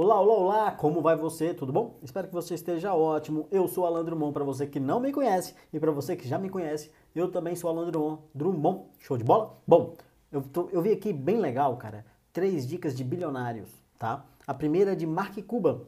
Olá, olá, olá, como vai você? Tudo bom? Espero que você esteja ótimo. Eu sou Alan Drummond, para você que não me conhece e para você que já me conhece, eu também sou Alan Drummond. Drummond, show de bola? Bom, eu, tô, eu vi aqui bem legal, cara, três dicas de bilionários, tá? A primeira é de Mark Cuban.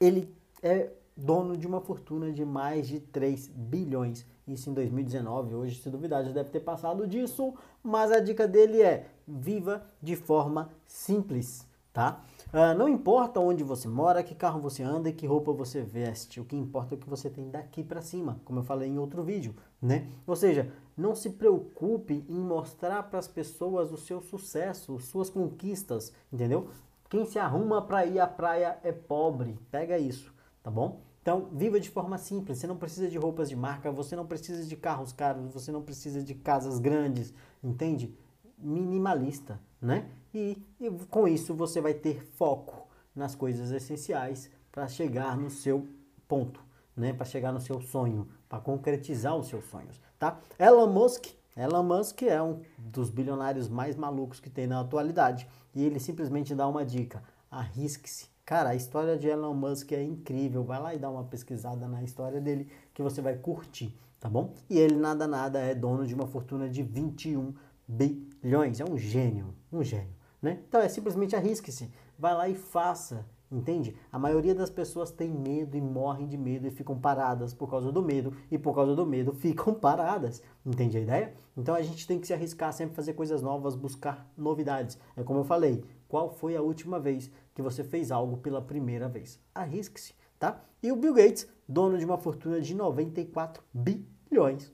Ele é dono de uma fortuna de mais de 3 bilhões. Isso em 2019. Hoje, se duvidar, já deve ter passado disso. Mas a dica dele é: viva de forma simples tá? Uh, não importa onde você mora, que carro você anda e que roupa você veste, o que importa é o que você tem daqui para cima, como eu falei em outro vídeo, né? Ou seja, não se preocupe em mostrar para as pessoas o seu sucesso, suas conquistas, entendeu? Quem se arruma para ir à praia é pobre, pega isso, tá bom? Então, viva de forma simples. Você não precisa de roupas de marca, você não precisa de carros caros, você não precisa de casas grandes, entende? Minimalista, né? E, e com isso você vai ter foco nas coisas essenciais para chegar no seu ponto, né? Para chegar no seu sonho, para concretizar os seus sonhos, tá? Elon Musk, Elon Musk é um dos bilionários mais malucos que tem na atualidade e ele simplesmente dá uma dica: arrisque-se. Cara, a história de Elon Musk é incrível. Vai lá e dá uma pesquisada na história dele que você vai curtir, tá bom? E ele nada nada é dono de uma fortuna de 21 bilhões. É um gênio, um gênio. Né? Então é simplesmente arrisque-se, vai lá e faça, entende? A maioria das pessoas tem medo e morrem de medo e ficam paradas por causa do medo e por causa do medo ficam paradas, entende a ideia? Então a gente tem que se arriscar sempre fazer coisas novas, buscar novidades. É como eu falei, qual foi a última vez que você fez algo pela primeira vez? Arrisque-se, tá? E o Bill Gates, dono de uma fortuna de 94 bilhões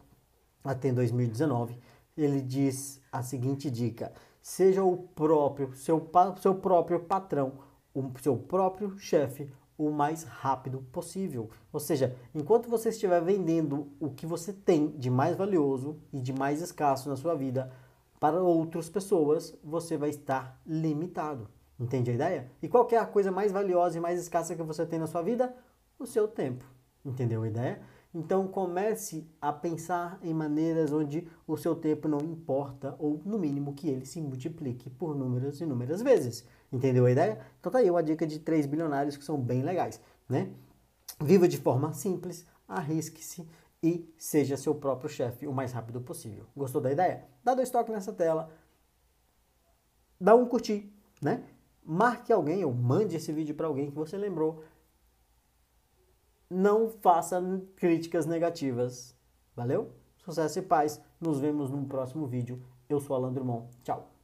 até 2019, ele diz a seguinte dica: seja o próprio, seu, seu próprio patrão, o seu próprio chefe, o mais rápido possível. Ou seja, enquanto você estiver vendendo o que você tem de mais valioso e de mais escasso na sua vida para outras pessoas, você vai estar limitado. Entende a ideia? E qual é a coisa mais valiosa e mais escassa que você tem na sua vida? O seu tempo. Entendeu a ideia? Então comece a pensar em maneiras onde o seu tempo não importa, ou no mínimo que ele se multiplique por números e inúmeras vezes. Entendeu a ideia? Então tá aí uma dica de três bilionários que são bem legais, né? Viva de forma simples, arrisque-se e seja seu próprio chefe o mais rápido possível. Gostou da ideia? Dá dois toques nessa tela, dá um curtir, né? Marque alguém ou mande esse vídeo para alguém que você lembrou não faça críticas negativas. Valeu? Sucesso e paz. Nos vemos no próximo vídeo. Eu sou Alan Drummond. Tchau.